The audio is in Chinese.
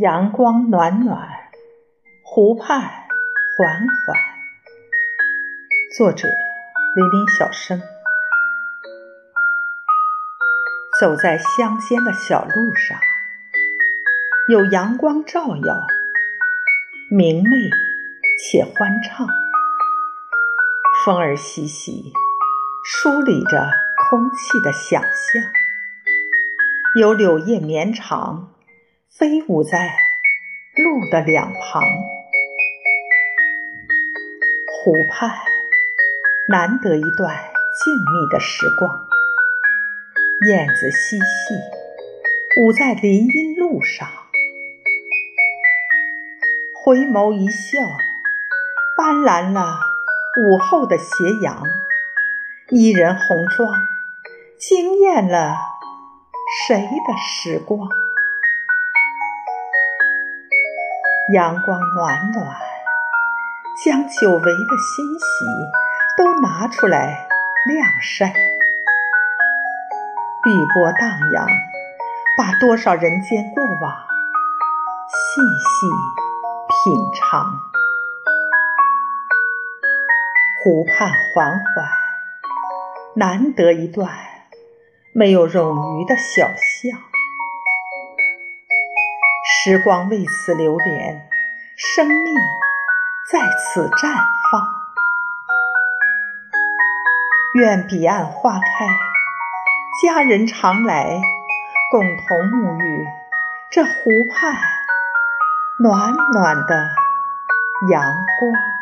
阳光暖暖，湖畔缓缓。作者：林林小生。走在乡间的小路上，有阳光照耀，明媚且欢畅。风儿习习，梳理着空气的想象。有柳叶绵长。飞舞在路的两旁，湖畔难得一段静谧的时光。燕子嬉戏，舞在林荫路上。回眸一笑，斑斓了午后的斜阳。伊人红妆，惊艳了谁的时光？阳光暖暖，将久违的欣喜都拿出来晾晒。碧波荡漾，把多少人间过往细细品尝。湖畔缓缓，难得一段没有冗余的小巷。时光为此流连，生命在此绽放。愿彼岸花开，家人常来，共同沐浴这湖畔暖暖的阳光。